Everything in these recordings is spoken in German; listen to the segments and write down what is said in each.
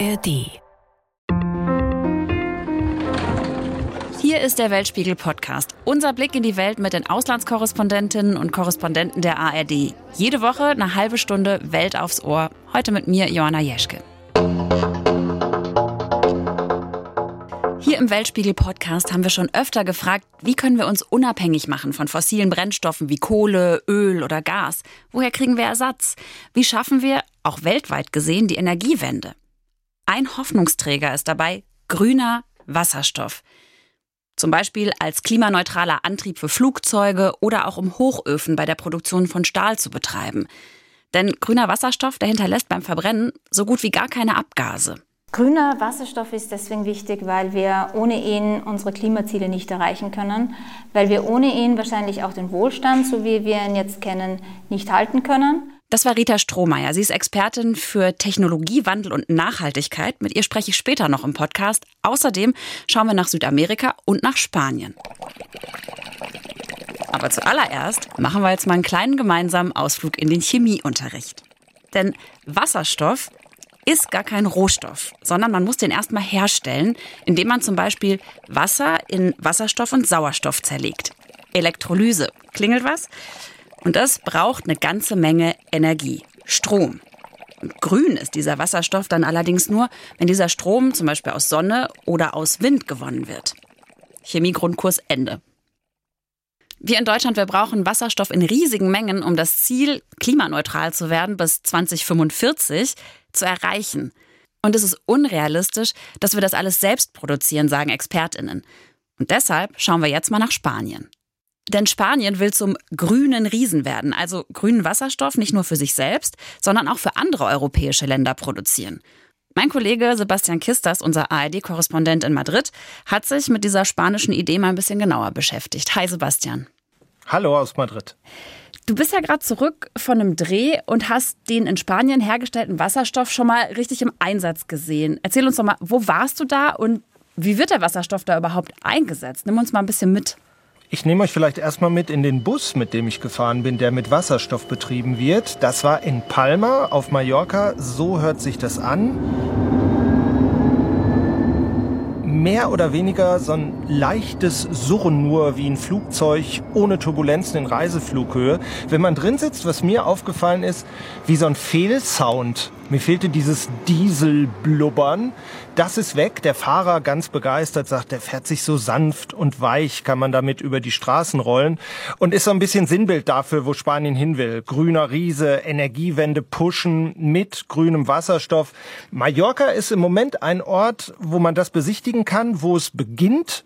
ARD. Hier ist der Weltspiegel Podcast. Unser Blick in die Welt mit den Auslandskorrespondentinnen und Korrespondenten der ARD. Jede Woche eine halbe Stunde Welt aufs Ohr. Heute mit mir, Joanna Jeschke. Hier im Weltspiegel Podcast haben wir schon öfter gefragt, wie können wir uns unabhängig machen von fossilen Brennstoffen wie Kohle, Öl oder Gas? Woher kriegen wir Ersatz? Wie schaffen wir, auch weltweit gesehen, die Energiewende? Ein Hoffnungsträger ist dabei grüner Wasserstoff. Zum Beispiel als klimaneutraler Antrieb für Flugzeuge oder auch um Hochöfen bei der Produktion von Stahl zu betreiben. Denn grüner Wasserstoff, der hinterlässt beim Verbrennen so gut wie gar keine Abgase. Grüner Wasserstoff ist deswegen wichtig, weil wir ohne ihn unsere Klimaziele nicht erreichen können, weil wir ohne ihn wahrscheinlich auch den Wohlstand, so wie wir ihn jetzt kennen, nicht halten können. Das war Rita Strohmeier. Sie ist Expertin für Technologiewandel und Nachhaltigkeit. Mit ihr spreche ich später noch im Podcast. Außerdem schauen wir nach Südamerika und nach Spanien. Aber zuallererst machen wir jetzt mal einen kleinen gemeinsamen Ausflug in den Chemieunterricht. Denn Wasserstoff ist gar kein Rohstoff, sondern man muss den erstmal herstellen, indem man zum Beispiel Wasser in Wasserstoff und Sauerstoff zerlegt. Elektrolyse. Klingelt was? Und das braucht eine ganze Menge Energie. Strom. Und grün ist dieser Wasserstoff dann allerdings nur, wenn dieser Strom zum Beispiel aus Sonne oder aus Wind gewonnen wird. Chemiegrundkurs Ende. Wir in Deutschland, wir brauchen Wasserstoff in riesigen Mengen, um das Ziel, klimaneutral zu werden bis 2045 zu erreichen. Und es ist unrealistisch, dass wir das alles selbst produzieren, sagen Expertinnen. Und deshalb schauen wir jetzt mal nach Spanien. Denn Spanien will zum grünen Riesen werden, also grünen Wasserstoff nicht nur für sich selbst, sondern auch für andere europäische Länder produzieren. Mein Kollege Sebastian Kistas, unser ARD-Korrespondent in Madrid, hat sich mit dieser spanischen Idee mal ein bisschen genauer beschäftigt. Hi Sebastian. Hallo aus Madrid. Du bist ja gerade zurück von einem Dreh und hast den in Spanien hergestellten Wasserstoff schon mal richtig im Einsatz gesehen. Erzähl uns doch mal, wo warst du da und wie wird der Wasserstoff da überhaupt eingesetzt? Nimm uns mal ein bisschen mit. Ich nehme euch vielleicht erstmal mit in den Bus, mit dem ich gefahren bin, der mit Wasserstoff betrieben wird. Das war in Palma auf Mallorca. So hört sich das an mehr oder weniger so ein leichtes Surren nur wie ein Flugzeug ohne Turbulenzen in Reiseflughöhe. Wenn man drin sitzt, was mir aufgefallen ist, wie so ein Fehlsound. Mir fehlte dieses Dieselblubbern. Das ist weg. Der Fahrer ganz begeistert sagt, der fährt sich so sanft und weich, kann man damit über die Straßen rollen und ist so ein bisschen Sinnbild dafür, wo Spanien hin will. Grüner Riese, Energiewende pushen mit grünem Wasserstoff. Mallorca ist im Moment ein Ort, wo man das besichtigen kann, wo es beginnt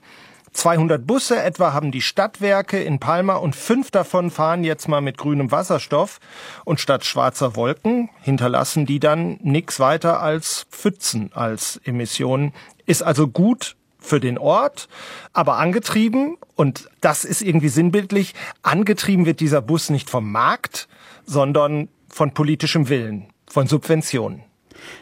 200 Busse etwa haben die Stadtwerke in Palma und fünf davon fahren jetzt mal mit grünem Wasserstoff. Und statt schwarzer Wolken hinterlassen die dann nichts weiter als Pfützen als Emissionen. Ist also gut für den Ort, aber angetrieben, und das ist irgendwie sinnbildlich, angetrieben wird dieser Bus nicht vom Markt, sondern von politischem Willen, von Subventionen.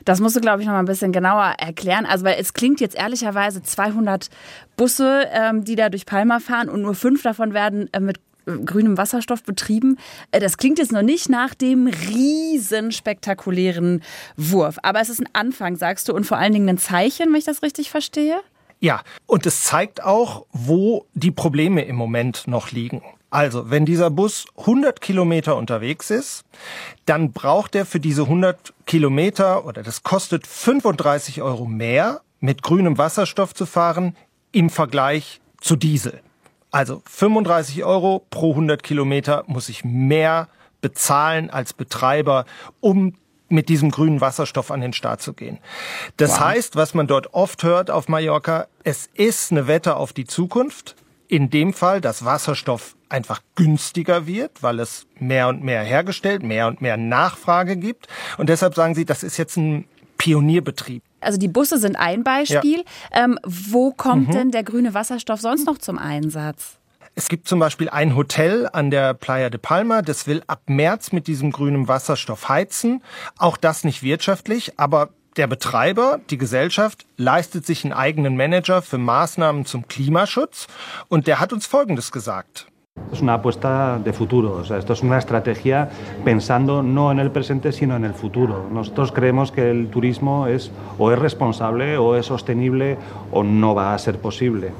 Das musst du, glaube ich, noch mal ein bisschen genauer erklären. Also, weil es klingt jetzt ehrlicherweise 200 Busse, ähm, die da durch Palma fahren und nur fünf davon werden äh, mit äh, grünem Wasserstoff betrieben. Äh, das klingt jetzt noch nicht nach dem riesen spektakulären Wurf. Aber es ist ein Anfang, sagst du, und vor allen Dingen ein Zeichen, wenn ich das richtig verstehe. Ja, und es zeigt auch, wo die Probleme im Moment noch liegen. Also, wenn dieser Bus 100 Kilometer unterwegs ist, dann braucht er für diese 100 Kilometer oder das kostet 35 Euro mehr, mit grünem Wasserstoff zu fahren im Vergleich zu Diesel. Also 35 Euro pro 100 Kilometer muss ich mehr bezahlen als Betreiber, um mit diesem grünen Wasserstoff an den Start zu gehen. Das wow. heißt, was man dort oft hört auf Mallorca, es ist eine Wette auf die Zukunft. In dem Fall, dass Wasserstoff einfach günstiger wird, weil es mehr und mehr hergestellt, mehr und mehr Nachfrage gibt. Und deshalb sagen sie, das ist jetzt ein Pionierbetrieb. Also die Busse sind ein Beispiel. Ja. Ähm, wo kommt mhm. denn der grüne Wasserstoff sonst noch zum Einsatz? Es gibt zum Beispiel ein Hotel an der Playa de Palma, das will ab März mit diesem grünen Wasserstoff heizen. Auch das nicht wirtschaftlich, aber der Betreiber, die Gesellschaft, leistet sich einen eigenen Manager für Maßnahmen zum Klimaschutz und der hat uns Folgendes gesagt. Es una apuesta de futuro, o sea, esto es una estrategia pensando no en el presente, sino en el futuro. Nosotros creemos que el turismo es o es responsable o es sostenible o no va a ser posible.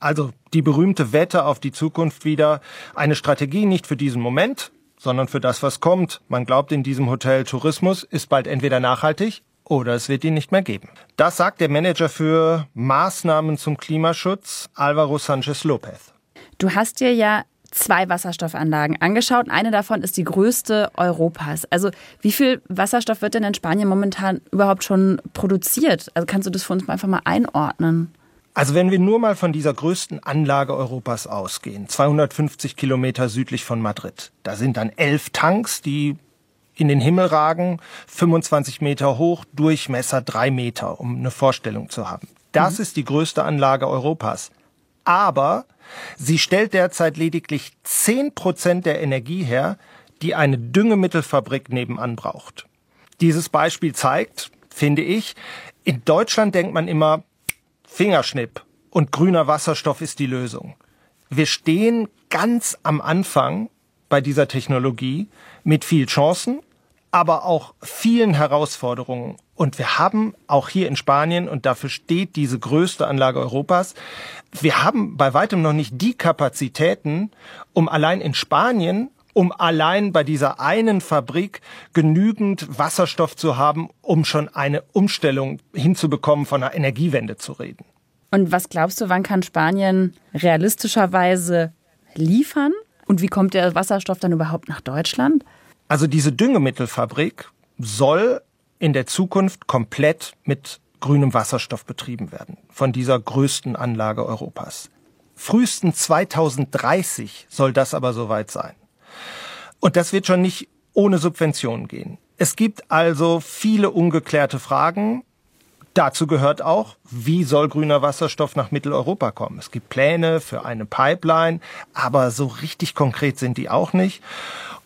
Also die berühmte Wette auf die Zukunft wieder, eine Strategie nicht für diesen Moment, sondern für das, was kommt. Man glaubt in diesem Hotel, Tourismus ist bald entweder nachhaltig oder es wird ihn nicht mehr geben. Das sagt der Manager für Maßnahmen zum Klimaschutz, Alvaro Sanchez Lopez. Du hast dir ja zwei Wasserstoffanlagen angeschaut. Eine davon ist die größte Europas. Also wie viel Wasserstoff wird denn in Spanien momentan überhaupt schon produziert? Also kannst du das für uns einfach mal einordnen? Also wenn wir nur mal von dieser größten Anlage Europas ausgehen, 250 Kilometer südlich von Madrid, da sind dann elf Tanks, die in den Himmel ragen, 25 Meter hoch, Durchmesser drei Meter, um eine Vorstellung zu haben. Das mhm. ist die größte Anlage Europas. Aber sie stellt derzeit lediglich 10 Prozent der Energie her, die eine Düngemittelfabrik nebenan braucht. Dieses Beispiel zeigt, finde ich, in Deutschland denkt man immer, Fingerschnipp und grüner Wasserstoff ist die Lösung. Wir stehen ganz am Anfang bei dieser Technologie mit viel Chancen, aber auch vielen Herausforderungen. Und wir haben auch hier in Spanien, und dafür steht diese größte Anlage Europas, wir haben bei weitem noch nicht die Kapazitäten, um allein in Spanien um allein bei dieser einen Fabrik genügend Wasserstoff zu haben, um schon eine Umstellung hinzubekommen, von einer Energiewende zu reden. Und was glaubst du, wann kann Spanien realistischerweise liefern? Und wie kommt der Wasserstoff dann überhaupt nach Deutschland? Also diese Düngemittelfabrik soll in der Zukunft komplett mit grünem Wasserstoff betrieben werden, von dieser größten Anlage Europas. Frühestens 2030 soll das aber soweit sein. Und das wird schon nicht ohne Subventionen gehen. Es gibt also viele ungeklärte Fragen. Dazu gehört auch, wie soll grüner Wasserstoff nach Mitteleuropa kommen? Es gibt Pläne für eine Pipeline, aber so richtig konkret sind die auch nicht.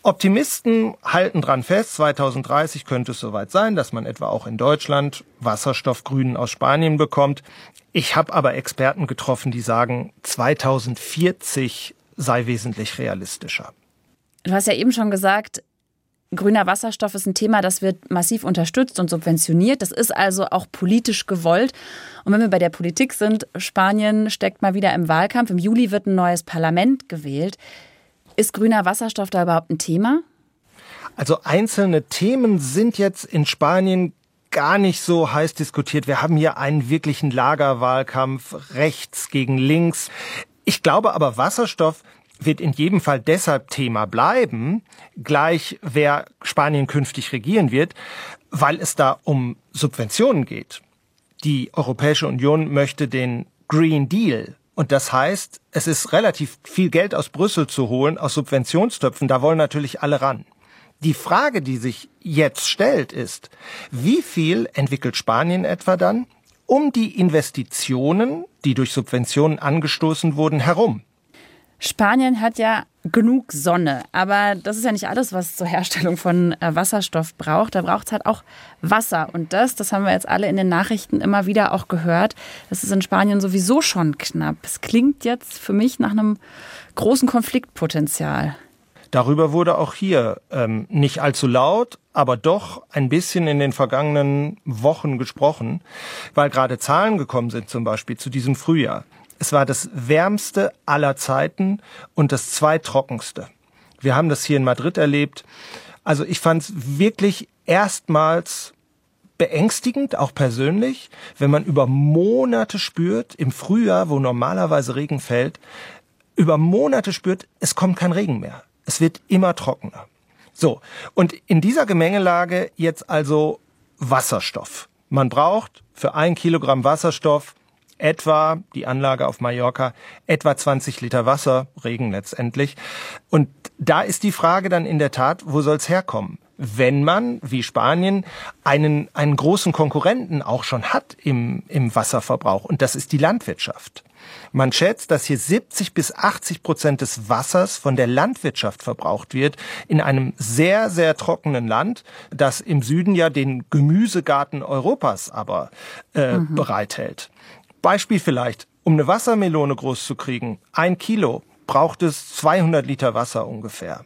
Optimisten halten dran fest, 2030 könnte es soweit sein, dass man etwa auch in Deutschland Wasserstoffgrünen aus Spanien bekommt. Ich habe aber Experten getroffen, die sagen, 2040 sei wesentlich realistischer. Du hast ja eben schon gesagt, grüner Wasserstoff ist ein Thema, das wird massiv unterstützt und subventioniert. Das ist also auch politisch gewollt. Und wenn wir bei der Politik sind, Spanien steckt mal wieder im Wahlkampf. Im Juli wird ein neues Parlament gewählt. Ist grüner Wasserstoff da überhaupt ein Thema? Also einzelne Themen sind jetzt in Spanien gar nicht so heiß diskutiert. Wir haben hier einen wirklichen Lagerwahlkampf rechts gegen links. Ich glaube aber, Wasserstoff wird in jedem Fall deshalb Thema bleiben, gleich wer Spanien künftig regieren wird, weil es da um Subventionen geht. Die Europäische Union möchte den Green Deal. Und das heißt, es ist relativ viel Geld aus Brüssel zu holen, aus Subventionstöpfen. Da wollen natürlich alle ran. Die Frage, die sich jetzt stellt, ist, wie viel entwickelt Spanien etwa dann um die Investitionen, die durch Subventionen angestoßen wurden, herum? Spanien hat ja genug Sonne, aber das ist ja nicht alles, was zur Herstellung von äh, Wasserstoff braucht. Da braucht es halt auch Wasser. Und das, das haben wir jetzt alle in den Nachrichten immer wieder auch gehört, das ist in Spanien sowieso schon knapp. Es klingt jetzt für mich nach einem großen Konfliktpotenzial. Darüber wurde auch hier ähm, nicht allzu laut, aber doch ein bisschen in den vergangenen Wochen gesprochen, weil gerade Zahlen gekommen sind, zum Beispiel zu diesem Frühjahr. Es war das wärmste aller Zeiten und das zweitrockenste. Wir haben das hier in Madrid erlebt. Also ich fand es wirklich erstmals beängstigend, auch persönlich, wenn man über Monate spürt, im Frühjahr, wo normalerweise Regen fällt, über Monate spürt, es kommt kein Regen mehr. Es wird immer trockener. So, und in dieser Gemengelage jetzt also Wasserstoff. Man braucht für ein Kilogramm Wasserstoff etwa, die Anlage auf Mallorca, etwa 20 Liter Wasser, Regen letztendlich. Und da ist die Frage dann in der Tat, wo soll's herkommen? Wenn man, wie Spanien, einen, einen großen Konkurrenten auch schon hat im, im Wasserverbrauch, und das ist die Landwirtschaft. Man schätzt, dass hier 70 bis 80 Prozent des Wassers von der Landwirtschaft verbraucht wird in einem sehr, sehr trockenen Land, das im Süden ja den Gemüsegarten Europas aber äh, mhm. bereithält. Beispiel vielleicht, um eine Wassermelone groß zu kriegen, ein Kilo, braucht es 200 Liter Wasser ungefähr.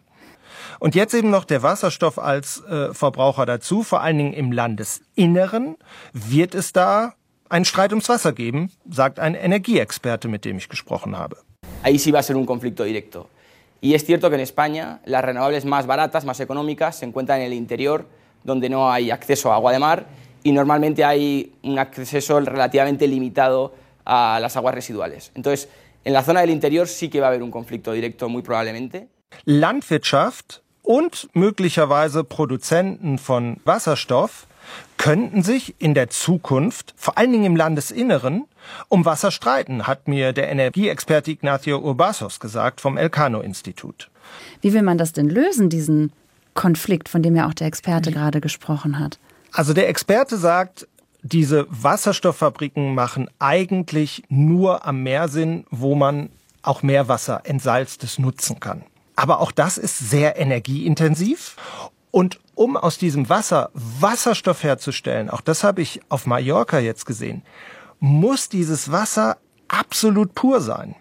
Und jetzt eben noch der Wasserstoff als äh, Verbraucher dazu, vor allen Dingen im Landesinneren wird es da einen Streit ums Wasser geben, sagt ein Energieexperte, mit dem ich gesprochen habe. Ahí sí va a ser un conflicto directo. Y es cierto que en España las renovables más baratas, más económicas, se encuentran en el interior, donde no hay acceso a agua de mar y normalmente hay un acceso relativamente limitado a las aguas residuales. Entonces, en la zona del interior sí que va a haber un conflicto directo, muy probablemente. Landwirtschaft und möglicherweise Produzenten von Wasserstoff könnten sich in der Zukunft, vor allen Dingen im Landesinneren, um Wasser streiten, hat mir der Energieexperte Ignacio Urbasos gesagt vom Elcano-Institut. Wie will man das denn lösen, diesen Konflikt, von dem ja auch der Experte gerade gesprochen hat? Also der Experte sagt, diese Wasserstofffabriken machen eigentlich nur am Meer Sinn, wo man auch Meerwasser entsalztes nutzen kann. Aber auch das ist sehr energieintensiv. Und um aus diesem Wasser Wasserstoff herzustellen, auch das habe ich auf Mallorca jetzt gesehen, muss dieses Wasser absolut pur sein.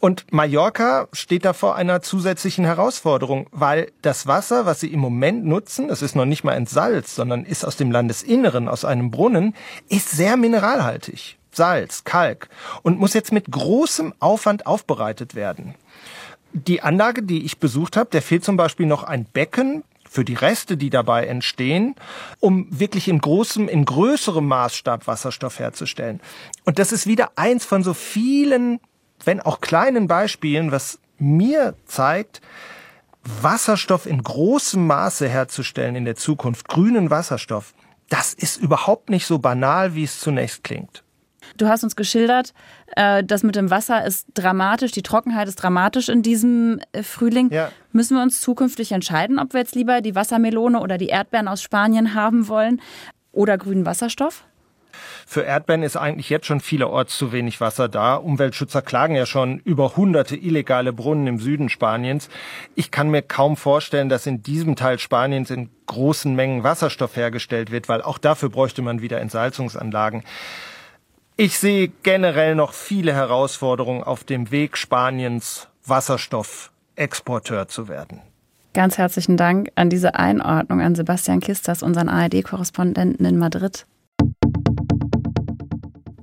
Und Mallorca steht da vor einer zusätzlichen Herausforderung, weil das Wasser, was sie im Moment nutzen, das ist noch nicht mal entsalzt, sondern ist aus dem Landesinneren, aus einem Brunnen, ist sehr mineralhaltig. Salz, Kalk und muss jetzt mit großem Aufwand aufbereitet werden. Die Anlage, die ich besucht habe, der fehlt zum Beispiel noch ein Becken für die Reste, die dabei entstehen, um wirklich in großem, in größerem Maßstab Wasserstoff herzustellen. Und das ist wieder eins von so vielen wenn auch kleinen Beispielen, was mir zeigt, Wasserstoff in großem Maße herzustellen in der Zukunft, grünen Wasserstoff, das ist überhaupt nicht so banal, wie es zunächst klingt. Du hast uns geschildert, äh, das mit dem Wasser ist dramatisch, die Trockenheit ist dramatisch in diesem äh, Frühling. Ja. Müssen wir uns zukünftig entscheiden, ob wir jetzt lieber die Wassermelone oder die Erdbeeren aus Spanien haben wollen oder grünen Wasserstoff? Für Erdbeeren ist eigentlich jetzt schon vielerorts zu wenig Wasser da. Umweltschützer klagen ja schon über hunderte illegale Brunnen im Süden Spaniens. Ich kann mir kaum vorstellen, dass in diesem Teil Spaniens in großen Mengen Wasserstoff hergestellt wird, weil auch dafür bräuchte man wieder Entsalzungsanlagen. Ich sehe generell noch viele Herausforderungen auf dem Weg Spaniens Wasserstoffexporteur zu werden. Ganz herzlichen Dank an diese Einordnung an Sebastian Kistas, unseren ARD-Korrespondenten in Madrid.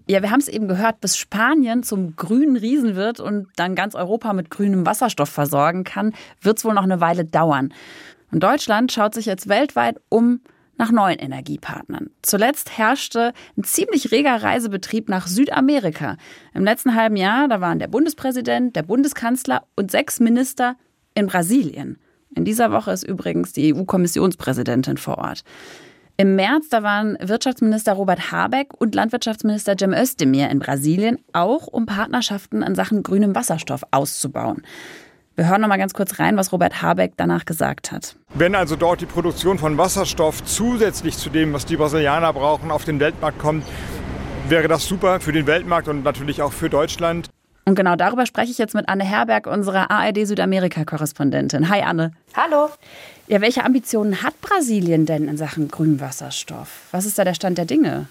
Ja, wir haben es eben gehört, bis Spanien zum grünen Riesen wird und dann ganz Europa mit grünem Wasserstoff versorgen kann, wird es wohl noch eine Weile dauern. Und Deutschland schaut sich jetzt weltweit um nach neuen Energiepartnern. Zuletzt herrschte ein ziemlich reger Reisebetrieb nach Südamerika. Im letzten halben Jahr, da waren der Bundespräsident, der Bundeskanzler und sechs Minister in Brasilien. In dieser Woche ist übrigens die EU-Kommissionspräsidentin vor Ort. Im März, da waren Wirtschaftsminister Robert Habeck und Landwirtschaftsminister Cem Özdemir in Brasilien, auch um Partnerschaften in Sachen grünem Wasserstoff auszubauen. Wir hören noch mal ganz kurz rein, was Robert Habeck danach gesagt hat. Wenn also dort die Produktion von Wasserstoff zusätzlich zu dem, was die Brasilianer brauchen, auf den Weltmarkt kommt, wäre das super für den Weltmarkt und natürlich auch für Deutschland. Und genau darüber spreche ich jetzt mit Anne Herberg, unserer ARD Südamerika-Korrespondentin. Hi Anne. Hallo. Ja, welche Ambitionen hat Brasilien denn in Sachen Grünwasserstoff? Was ist da der Stand der Dinge?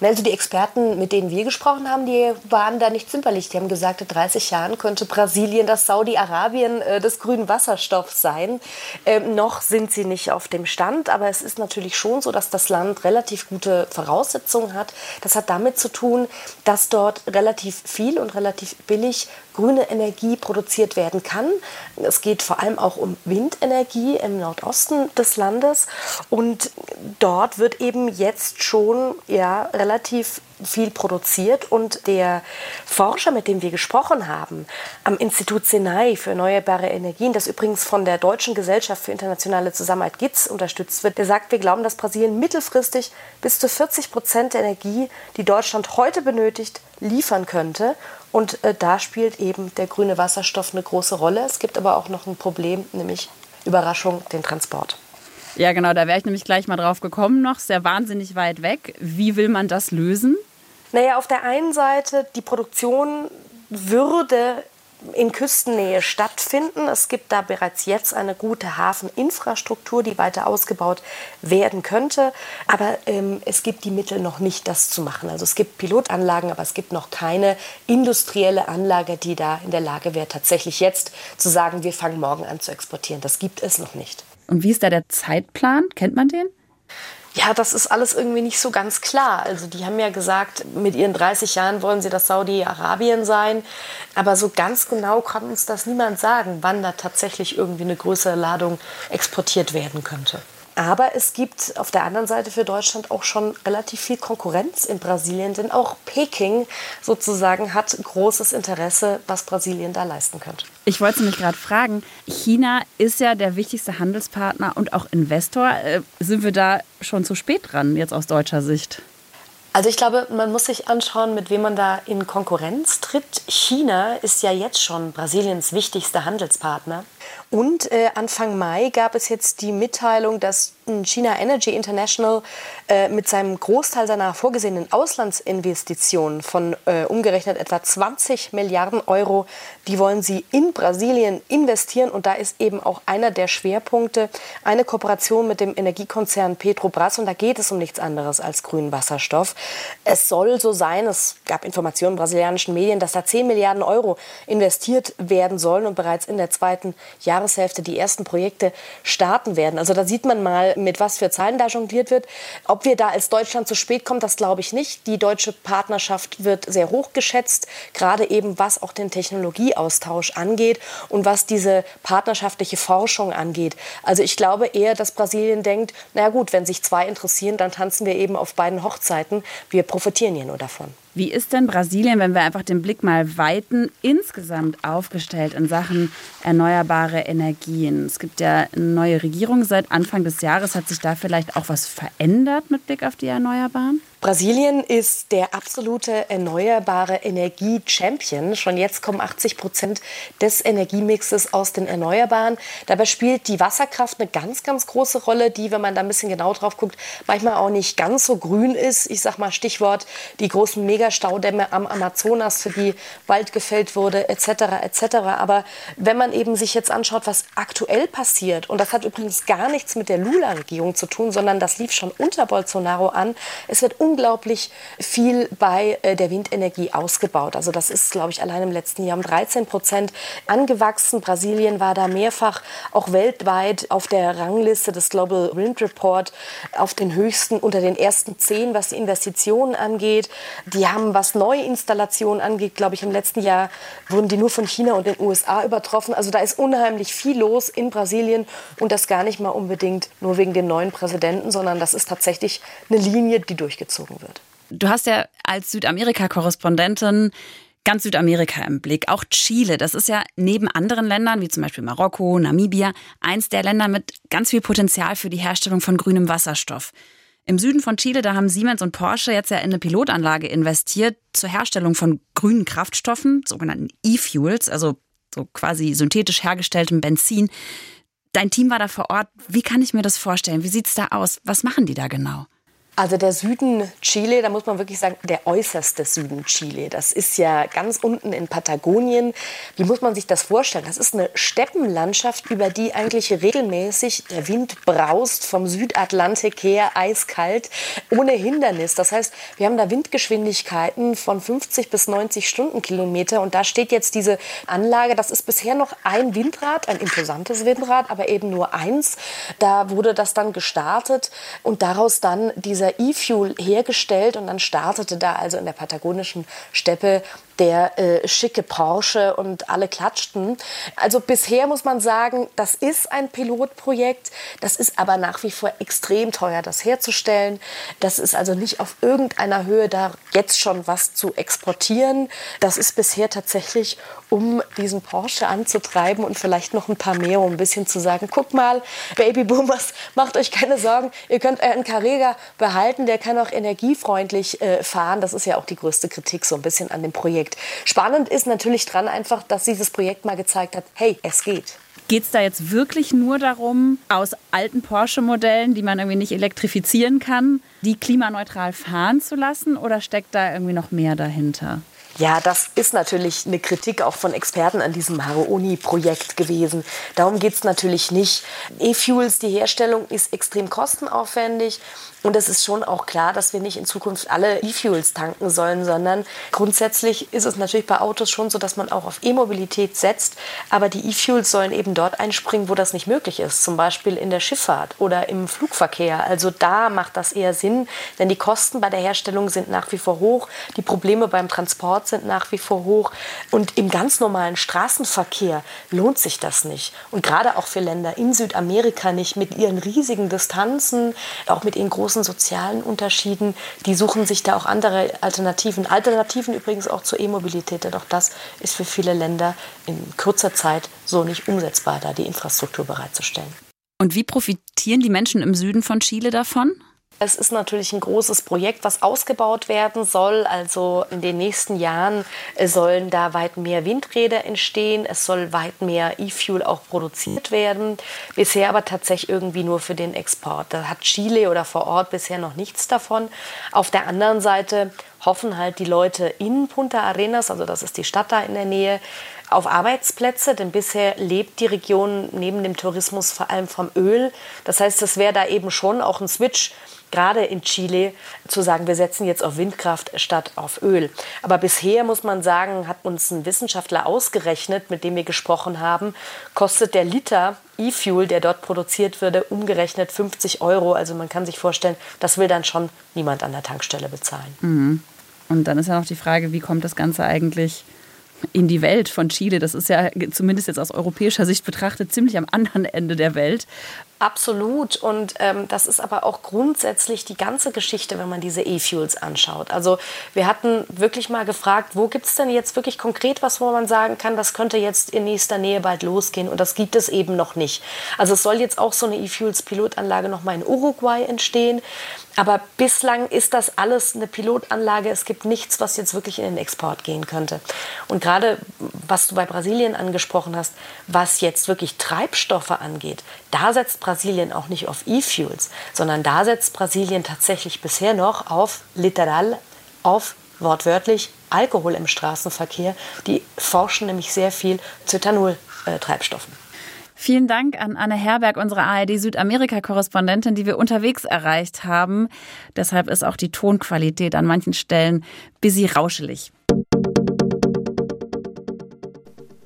Also die Experten, mit denen wir gesprochen haben, die waren da nicht zimperlich. Die haben gesagt, in 30 Jahren könnte Brasilien das Saudi-Arabien äh, des grünen Wasserstoffs sein. Ähm, noch sind sie nicht auf dem Stand, aber es ist natürlich schon so, dass das Land relativ gute Voraussetzungen hat. Das hat damit zu tun, dass dort relativ viel und relativ billig grüne Energie produziert werden kann. Es geht vor allem auch um Windenergie im Nordosten des Landes und dort wird eben jetzt schon ja relativ viel produziert und der Forscher, mit dem wir gesprochen haben, am Institut Senai für erneuerbare Energien, das übrigens von der Deutschen Gesellschaft für internationale Zusammenarbeit GITS unterstützt wird, der sagt, wir glauben, dass Brasilien mittelfristig bis zu 40 Prozent der Energie, die Deutschland heute benötigt, liefern könnte. Und äh, da spielt eben der grüne Wasserstoff eine große Rolle. Es gibt aber auch noch ein Problem, nämlich Überraschung, den Transport. Ja, genau, da wäre ich nämlich gleich mal drauf gekommen noch. Sehr wahnsinnig weit weg. Wie will man das lösen? Naja, auf der einen Seite, die Produktion würde in Küstennähe stattfinden. Es gibt da bereits jetzt eine gute Hafeninfrastruktur, die weiter ausgebaut werden könnte. Aber ähm, es gibt die Mittel noch nicht, das zu machen. Also es gibt Pilotanlagen, aber es gibt noch keine industrielle Anlage, die da in der Lage wäre, tatsächlich jetzt zu sagen, wir fangen morgen an zu exportieren. Das gibt es noch nicht. Und wie ist da der Zeitplan? Kennt man den? Ja, das ist alles irgendwie nicht so ganz klar. Also die haben ja gesagt, mit ihren 30 Jahren wollen sie das Saudi-Arabien sein. Aber so ganz genau kann uns das niemand sagen, wann da tatsächlich irgendwie eine größere Ladung exportiert werden könnte. Aber es gibt auf der anderen Seite für Deutschland auch schon relativ viel Konkurrenz in Brasilien, denn auch Peking sozusagen hat großes Interesse, was Brasilien da leisten könnte. Ich wollte nämlich gerade fragen, China ist ja der wichtigste Handelspartner und auch Investor. Äh, sind wir da schon zu spät dran, jetzt aus deutscher Sicht? Also ich glaube, man muss sich anschauen, mit wem man da in Konkurrenz tritt. China ist ja jetzt schon Brasiliens wichtigster Handelspartner. Und äh, Anfang Mai gab es jetzt die Mitteilung, dass China Energy International äh, mit seinem Großteil seiner vorgesehenen Auslandsinvestitionen von äh, umgerechnet etwa 20 Milliarden Euro, die wollen sie in Brasilien investieren. Und da ist eben auch einer der Schwerpunkte eine Kooperation mit dem Energiekonzern Petrobras. Und da geht es um nichts anderes als grünen Wasserstoff. Es soll so sein, es gab Informationen in brasilianischen Medien, dass da 10 Milliarden Euro investiert werden sollen und bereits in der zweiten Jahreshälfte die ersten Projekte starten werden. Also da sieht man mal, mit was für Zahlen da jongliert wird. Ob wir da als Deutschland zu spät kommen, das glaube ich nicht. Die deutsche Partnerschaft wird sehr hoch geschätzt, gerade eben was auch den Technologieaustausch angeht und was diese partnerschaftliche Forschung angeht. Also ich glaube eher, dass Brasilien denkt, na gut, wenn sich zwei interessieren, dann tanzen wir eben auf beiden Hochzeiten. Wir profitieren ja nur davon. Wie ist denn Brasilien, wenn wir einfach den Blick mal weiten, insgesamt aufgestellt in Sachen erneuerbare Energien? Es gibt ja eine neue Regierung seit Anfang des Jahres. Hat sich da vielleicht auch was verändert mit Blick auf die Erneuerbaren? Brasilien ist der absolute erneuerbare Energie-Champion. Schon jetzt kommen 80 Prozent des Energiemixes aus den Erneuerbaren. Dabei spielt die Wasserkraft eine ganz, ganz große Rolle, die, wenn man da ein bisschen genau drauf guckt, manchmal auch nicht ganz so grün ist. Ich sage mal Stichwort die großen Megastaudämme am Amazonas, für die Wald gefällt wurde, etc. etc. Aber wenn man eben sich jetzt anschaut, was aktuell passiert, und das hat übrigens gar nichts mit der Lula-Regierung zu tun, sondern das lief schon unter Bolsonaro an, es wird unglaublich viel bei äh, der Windenergie ausgebaut. Also das ist, glaube ich, allein im letzten Jahr um 13 Prozent angewachsen. Brasilien war da mehrfach auch weltweit auf der Rangliste des Global Wind Report auf den höchsten unter den ersten zehn, was die Investitionen angeht. Die haben, was Neuinstallationen angeht, glaube ich, im letzten Jahr wurden die nur von China und den USA übertroffen. Also da ist unheimlich viel los in Brasilien und das gar nicht mal unbedingt nur wegen dem neuen Präsidenten, sondern das ist tatsächlich eine Linie, die durchgezogen gezogen wird. Du hast ja als Südamerika-Korrespondentin ganz Südamerika im Blick, auch Chile. Das ist ja neben anderen Ländern, wie zum Beispiel Marokko, Namibia, eins der Länder mit ganz viel Potenzial für die Herstellung von grünem Wasserstoff. Im Süden von Chile, da haben Siemens und Porsche jetzt ja in eine Pilotanlage investiert zur Herstellung von grünen Kraftstoffen, sogenannten E-Fuels, also so quasi synthetisch hergestelltem Benzin. Dein Team war da vor Ort. Wie kann ich mir das vorstellen? Wie sieht es da aus? Was machen die da genau? Also der Süden Chile, da muss man wirklich sagen, der äußerste Süden Chile. Das ist ja ganz unten in Patagonien. Wie muss man sich das vorstellen? Das ist eine Steppenlandschaft, über die eigentlich regelmäßig der Wind braust vom Südatlantik her, eiskalt, ohne Hindernis. Das heißt, wir haben da Windgeschwindigkeiten von 50 bis 90 Stundenkilometer und da steht jetzt diese Anlage. Das ist bisher noch ein Windrad, ein imposantes Windrad, aber eben nur eins. Da wurde das dann gestartet und daraus dann diese dieser E-Fuel hergestellt und dann startete da also in der patagonischen Steppe der äh, schicke Porsche und alle klatschten. Also bisher muss man sagen, das ist ein Pilotprojekt. Das ist aber nach wie vor extrem teuer, das herzustellen. Das ist also nicht auf irgendeiner Höhe da jetzt schon was zu exportieren. Das ist bisher tatsächlich, um diesen Porsche anzutreiben und vielleicht noch ein paar mehr, um ein bisschen zu sagen, guck mal, Babyboomers, macht euch keine Sorgen. Ihr könnt euren Carrera behalten. Der kann auch energiefreundlich äh, fahren. Das ist ja auch die größte Kritik so ein bisschen an dem Projekt. Projekt. Spannend ist natürlich dran einfach, dass dieses Projekt mal gezeigt hat, hey, es geht. Geht es da jetzt wirklich nur darum, aus alten Porsche-Modellen, die man irgendwie nicht elektrifizieren kann, die klimaneutral fahren zu lassen oder steckt da irgendwie noch mehr dahinter? Ja, das ist natürlich eine Kritik auch von Experten an diesem Haro-Uni-Projekt gewesen. Darum geht es natürlich nicht. E-Fuels, die Herstellung ist extrem kostenaufwendig. Und es ist schon auch klar, dass wir nicht in Zukunft alle E-Fuels tanken sollen, sondern grundsätzlich ist es natürlich bei Autos schon so, dass man auch auf E-Mobilität setzt. Aber die E-Fuels sollen eben dort einspringen, wo das nicht möglich ist. Zum Beispiel in der Schifffahrt oder im Flugverkehr. Also da macht das eher Sinn, denn die Kosten bei der Herstellung sind nach wie vor hoch. Die Probleme beim Transport sind nach wie vor hoch. Und im ganz normalen Straßenverkehr lohnt sich das nicht. Und gerade auch für Länder in Südamerika nicht mit ihren riesigen Distanzen, auch mit ihren großen großen sozialen Unterschieden. Die suchen sich da auch andere Alternativen. Alternativen übrigens auch zur E-Mobilität, denn auch das ist für viele Länder in kurzer Zeit so nicht umsetzbar, da die Infrastruktur bereitzustellen. Und wie profitieren die Menschen im Süden von Chile davon? Es ist natürlich ein großes Projekt, was ausgebaut werden soll. Also in den nächsten Jahren sollen da weit mehr Windräder entstehen. Es soll weit mehr E-Fuel auch produziert werden. Bisher aber tatsächlich irgendwie nur für den Export. Da hat Chile oder vor Ort bisher noch nichts davon. Auf der anderen Seite hoffen halt die Leute in Punta Arenas, also das ist die Stadt da in der Nähe, auf Arbeitsplätze, denn bisher lebt die Region neben dem Tourismus vor allem vom Öl. Das heißt, es wäre da eben schon auch ein Switch gerade in Chile zu sagen, wir setzen jetzt auf Windkraft statt auf Öl. Aber bisher muss man sagen, hat uns ein Wissenschaftler ausgerechnet, mit dem wir gesprochen haben, kostet der Liter E-Fuel, der dort produziert würde, umgerechnet 50 Euro. Also man kann sich vorstellen, das will dann schon niemand an der Tankstelle bezahlen. Mhm. Und dann ist ja noch die Frage, wie kommt das Ganze eigentlich in die Welt von Chile? Das ist ja zumindest jetzt aus europäischer Sicht betrachtet ziemlich am anderen Ende der Welt. Absolut. Und ähm, das ist aber auch grundsätzlich die ganze Geschichte, wenn man diese E-Fuels anschaut. Also wir hatten wirklich mal gefragt, wo gibt es denn jetzt wirklich konkret was, wo man sagen kann, das könnte jetzt in nächster Nähe bald losgehen. Und das gibt es eben noch nicht. Also es soll jetzt auch so eine E-Fuels-Pilotanlage nochmal in Uruguay entstehen. Aber bislang ist das alles eine Pilotanlage. Es gibt nichts, was jetzt wirklich in den Export gehen könnte. Und gerade was du bei Brasilien angesprochen hast, was jetzt wirklich Treibstoffe angeht, da setzt Brasilien auch nicht auf E-Fuels, sondern da setzt Brasilien tatsächlich bisher noch auf literal, auf wortwörtlich Alkohol im Straßenverkehr. Die forschen nämlich sehr viel zu Ethanol-Treibstoffen. Vielen Dank an Anne Herberg, unsere ARD Südamerika-Korrespondentin, die wir unterwegs erreicht haben. Deshalb ist auch die Tonqualität an manchen Stellen busy rauschelig.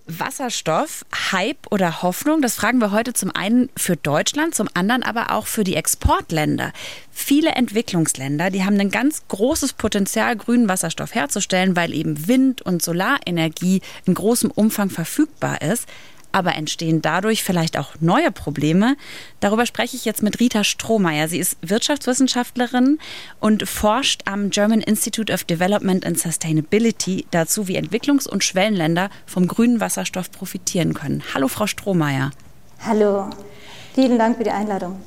Wasserstoff, Hype oder Hoffnung? Das fragen wir heute zum einen für Deutschland, zum anderen aber auch für die Exportländer. Viele Entwicklungsländer, die haben ein ganz großes Potenzial, grünen Wasserstoff herzustellen, weil eben Wind- und Solarenergie in großem Umfang verfügbar ist aber entstehen dadurch vielleicht auch neue Probleme? Darüber spreche ich jetzt mit Rita Strohmeier. Sie ist Wirtschaftswissenschaftlerin und forscht am German Institute of Development and Sustainability dazu, wie Entwicklungs- und Schwellenländer vom grünen Wasserstoff profitieren können. Hallo, Frau Strohmeier. Hallo, vielen Dank für die Einladung.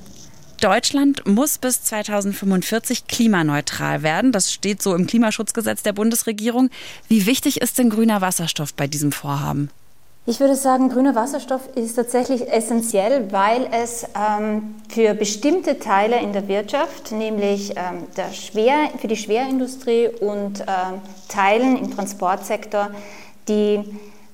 Deutschland muss bis 2045 klimaneutral werden. Das steht so im Klimaschutzgesetz der Bundesregierung. Wie wichtig ist denn grüner Wasserstoff bei diesem Vorhaben? Ich würde sagen, grüner Wasserstoff ist tatsächlich essentiell, weil es ähm, für bestimmte Teile in der Wirtschaft, nämlich ähm, der Schwer, für die Schwerindustrie und ähm, Teilen im Transportsektor, die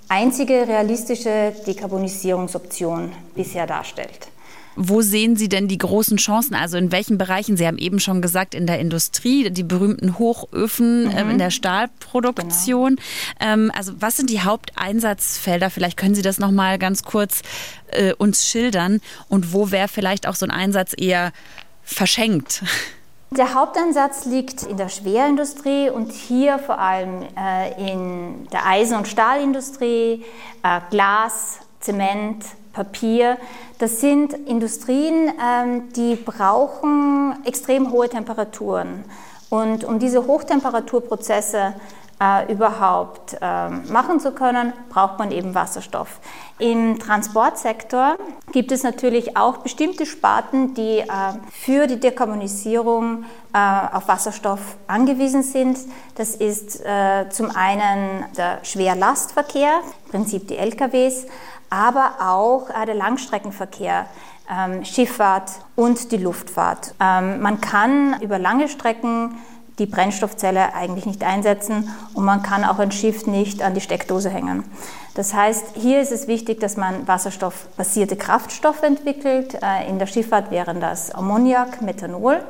einzige realistische Dekarbonisierungsoption bisher darstellt. Wo sehen Sie denn die großen Chancen? Also in welchen Bereichen? Sie haben eben schon gesagt, in der Industrie, die berühmten Hochöfen, mhm. ähm, in der Stahlproduktion. Genau. Ähm, also was sind die Haupteinsatzfelder? Vielleicht können Sie das noch mal ganz kurz äh, uns schildern. Und wo wäre vielleicht auch so ein Einsatz eher verschenkt? Der Haupteinsatz liegt in der Schwerindustrie und hier vor allem äh, in der Eisen- und Stahlindustrie, äh, Glas, Zement, Papier. Das sind Industrien, ähm, die brauchen extrem hohe Temperaturen. Und um diese Hochtemperaturprozesse äh, überhaupt äh, machen zu können, braucht man eben Wasserstoff. Im Transportsektor gibt es natürlich auch bestimmte Sparten, die äh, für die Dekarbonisierung äh, auf Wasserstoff angewiesen sind. Das ist zum einen der Schwerlastverkehr, im Prinzip die LKWs, aber auch äh, der Langstreckenverkehr. Ähm, Schifffahrt und die Luftfahrt. Ähm, man kann über lange Strecken die Brennstoffzelle eigentlich nicht einsetzen und man kann auch ein Schiff nicht an die Steckdose hängen. Das heißt, hier ist es wichtig, dass man wasserstoffbasierte Kraftstoffe entwickelt. Äh, in der Schifffahrt wären das Ammoniak, Methanol.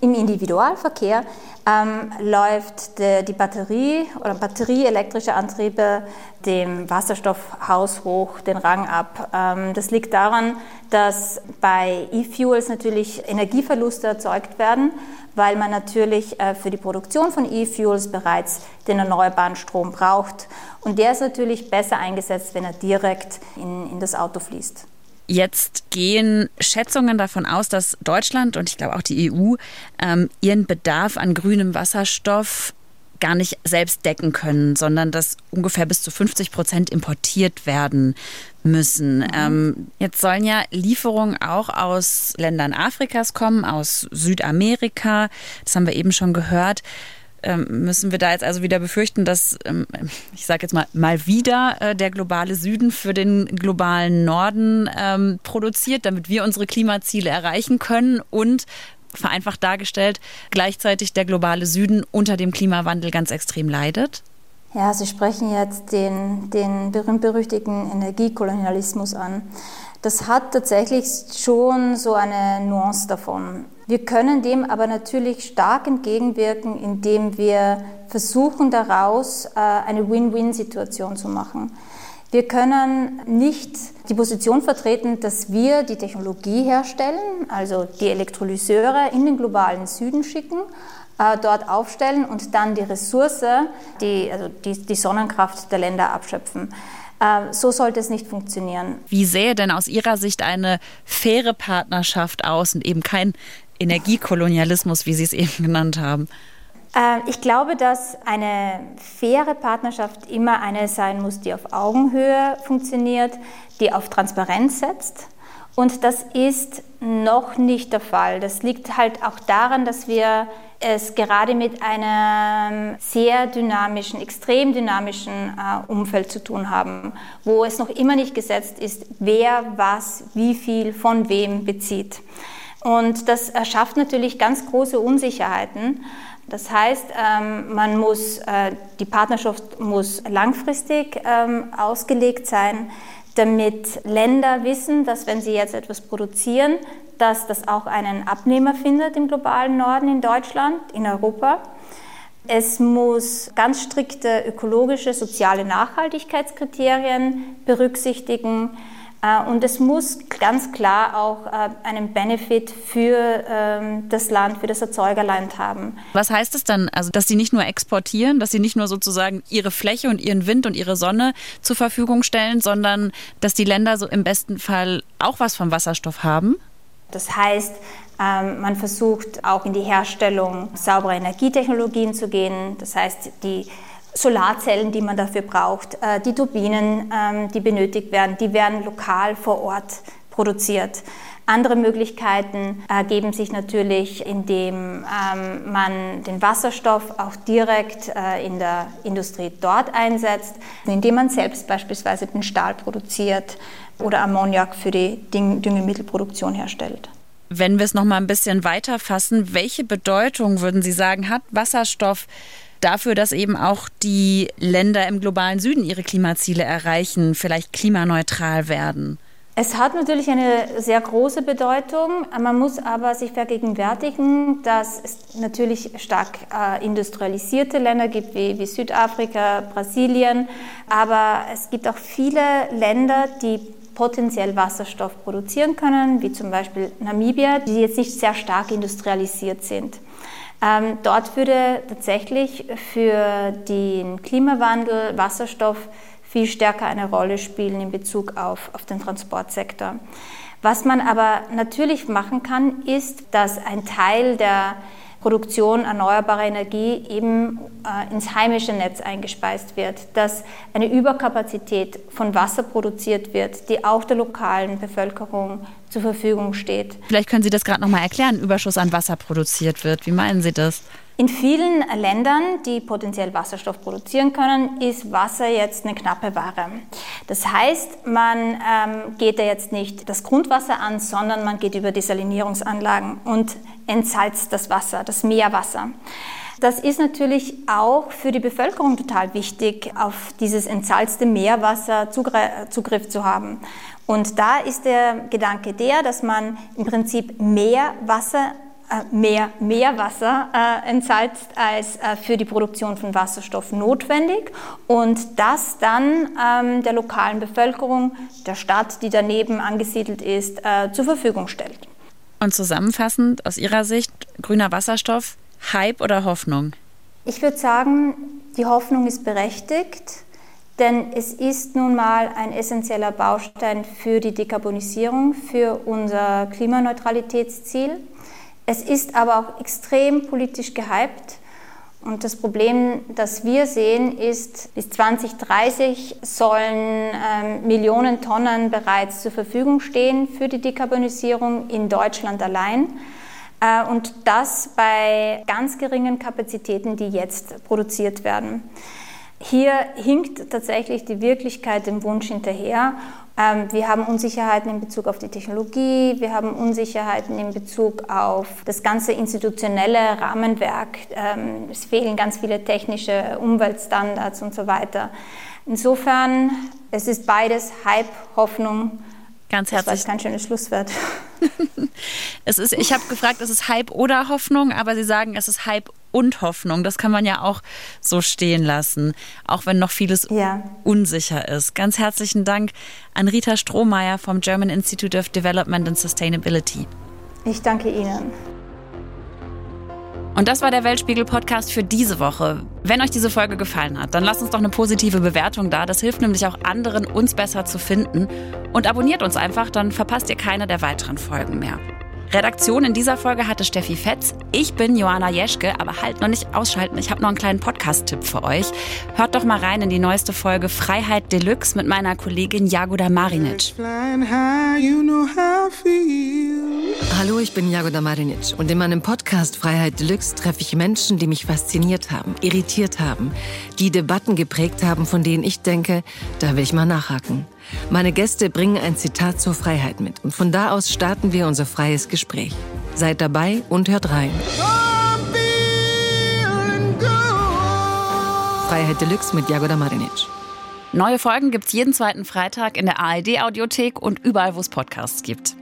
Im Individualverkehr ähm, läuft die, die Batterie oder batterieelektrische Antriebe dem Wasserstoffhaus hoch den Rang ab. Ähm, das liegt daran, dass bei E-Fuels natürlich Energieverluste erzeugt werden, weil man natürlich äh, für die Produktion von E-Fuels bereits den erneuerbaren Strom braucht. Und der ist natürlich besser eingesetzt, wenn er direkt in, in das Auto fließt. Jetzt gehen Schätzungen davon aus, dass Deutschland und ich glaube auch die EU ähm, ihren Bedarf an grünem Wasserstoff gar nicht selbst decken können, sondern dass ungefähr bis zu 50 Prozent importiert werden müssen. Mhm. Ähm, jetzt sollen ja Lieferungen auch aus Ländern Afrikas kommen, aus Südamerika. Das haben wir eben schon gehört. Ähm, müssen wir da jetzt also wieder befürchten, dass, ähm, ich sage jetzt mal, mal wieder äh, der globale Süden für den globalen Norden ähm, produziert, damit wir unsere Klimaziele erreichen können und vereinfacht dargestellt, gleichzeitig der globale Süden unter dem Klimawandel ganz extrem leidet? Ja, Sie sprechen jetzt den, den berühmt-berüchtigten Energiekolonialismus an. Das hat tatsächlich schon so eine Nuance davon. Wir können dem aber natürlich stark entgegenwirken, indem wir versuchen daraus äh, eine Win-Win-Situation zu machen. Wir können nicht die Position vertreten, dass wir die Technologie herstellen, also die Elektrolyseure in den globalen Süden schicken, äh, dort aufstellen und dann die Ressource, die, also die, die Sonnenkraft der Länder abschöpfen. Äh, so sollte es nicht funktionieren. Wie sähe denn aus Ihrer Sicht eine faire Partnerschaft aus und eben kein Energiekolonialismus, wie Sie es eben genannt haben? Äh, ich glaube, dass eine faire Partnerschaft immer eine sein muss, die auf Augenhöhe funktioniert, die auf Transparenz setzt. Und das ist noch nicht der Fall. Das liegt halt auch daran, dass wir es gerade mit einem sehr dynamischen, extrem dynamischen äh, Umfeld zu tun haben, wo es noch immer nicht gesetzt ist, wer was, wie viel von wem bezieht. Und das erschafft natürlich ganz große Unsicherheiten. Das heißt, ähm, man muss, äh, die Partnerschaft muss langfristig ähm, ausgelegt sein, damit Länder wissen, dass wenn sie jetzt etwas produzieren, dass das auch einen Abnehmer findet im globalen Norden, in Deutschland, in Europa. Es muss ganz strikte ökologische, soziale Nachhaltigkeitskriterien berücksichtigen. Äh, und es muss ganz klar auch äh, einen Benefit für ähm, das Land, für das Erzeugerland haben. Was heißt es dann? Also, dass sie nicht nur exportieren, dass sie nicht nur sozusagen ihre Fläche und ihren Wind und ihre Sonne zur Verfügung stellen, sondern dass die Länder so im besten Fall auch was vom Wasserstoff haben? Das heißt, ähm, man versucht auch in die Herstellung sauberer Energietechnologien zu gehen. Das heißt, die Solarzellen, die man dafür braucht, äh, die Turbinen, ähm, die benötigt werden, die werden lokal vor Ort produziert. Andere Möglichkeiten ergeben sich natürlich, indem ähm, man den Wasserstoff auch direkt äh, in der Industrie dort einsetzt, indem man selbst beispielsweise den Stahl produziert oder Ammoniak für die Düngemittelproduktion herstellt. Wenn wir es noch mal ein bisschen weiter fassen, welche Bedeutung würden Sie sagen, hat Wasserstoff dafür, dass eben auch die Länder im globalen Süden ihre Klimaziele erreichen, vielleicht klimaneutral werden? Es hat natürlich eine sehr große Bedeutung. Man muss aber sich vergegenwärtigen, dass es natürlich stark äh, industrialisierte Länder gibt, wie, wie Südafrika, Brasilien. Aber es gibt auch viele Länder, die potenziell Wasserstoff produzieren können, wie zum Beispiel Namibia, die jetzt nicht sehr stark industrialisiert sind. Ähm, dort würde tatsächlich für den Klimawandel Wasserstoff viel stärker eine Rolle spielen in Bezug auf, auf den Transportsektor. Was man aber natürlich machen kann, ist, dass ein Teil der Produktion erneuerbarer Energie eben äh, ins heimische Netz eingespeist wird, dass eine Überkapazität von Wasser produziert wird, die auch der lokalen Bevölkerung zur Verfügung steht. Vielleicht können Sie das gerade noch mal erklären, Überschuss an Wasser produziert wird. Wie meinen Sie das? In vielen Ländern, die potenziell Wasserstoff produzieren können, ist Wasser jetzt eine knappe Ware. Das heißt, man ähm, geht da jetzt nicht das Grundwasser an, sondern man geht über Desalinierungsanlagen. Und entsalzt das Wasser, das Meerwasser. Das ist natürlich auch für die Bevölkerung total wichtig, auf dieses entsalzte Meerwasser Zugriff zu haben. Und da ist der Gedanke der, dass man im Prinzip mehr Wasser äh, mehr Meerwasser äh, entsalzt als äh, für die Produktion von Wasserstoff notwendig und das dann ähm, der lokalen Bevölkerung, der Stadt, die daneben angesiedelt ist, äh, zur Verfügung stellt. Und zusammenfassend aus Ihrer Sicht, grüner Wasserstoff, Hype oder Hoffnung? Ich würde sagen, die Hoffnung ist berechtigt. Denn es ist nun mal ein essentieller Baustein für die Dekarbonisierung, für unser Klimaneutralitätsziel. Es ist aber auch extrem politisch gehypt. Und das Problem, das wir sehen, ist, bis 2030 sollen ähm, Millionen Tonnen bereits zur Verfügung stehen für die Dekarbonisierung in Deutschland allein. Äh, und das bei ganz geringen Kapazitäten, die jetzt produziert werden. Hier hinkt tatsächlich die Wirklichkeit dem Wunsch hinterher. Ähm, wir haben Unsicherheiten in Bezug auf die Technologie, wir haben Unsicherheiten in Bezug auf das ganze institutionelle Rahmenwerk. Ähm, es fehlen ganz viele technische Umweltstandards und so weiter. Insofern, es ist beides Hype, Hoffnung. Ganz herzlich. Das war kein schönes Schlusswort. es ist, ich habe gefragt, ist es Hype oder Hoffnung, aber Sie sagen, es ist Hype und Hoffnung. Das kann man ja auch so stehen lassen, auch wenn noch vieles ja. unsicher ist. Ganz herzlichen Dank an Rita Strohmeier vom German Institute of Development and Sustainability. Ich danke Ihnen. Und das war der Weltspiegel-Podcast für diese Woche. Wenn euch diese Folge gefallen hat, dann lasst uns doch eine positive Bewertung da. Das hilft nämlich auch anderen, uns besser zu finden. Und abonniert uns einfach, dann verpasst ihr keine der weiteren Folgen mehr. Redaktion in dieser Folge hatte Steffi Fetz. Ich bin Joanna Jeschke, aber halt noch nicht ausschalten. Ich habe noch einen kleinen Podcast-Tipp für euch. Hört doch mal rein in die neueste Folge Freiheit Deluxe mit meiner Kollegin Jagoda Marinic. Hallo, ich bin Jagoda Marinic und in meinem Podcast Freiheit Deluxe treffe ich Menschen, die mich fasziniert haben, irritiert haben, die Debatten geprägt haben, von denen ich denke, da will ich mal nachhaken. Meine Gäste bringen ein Zitat zur Freiheit mit und von da aus starten wir unser freies Gespräch. Seid dabei und hört rein. Freiheit Deluxe mit Jagoda Marinic. Neue Folgen gibt's jeden zweiten Freitag in der ARD Audiothek und überall, wo es Podcasts gibt.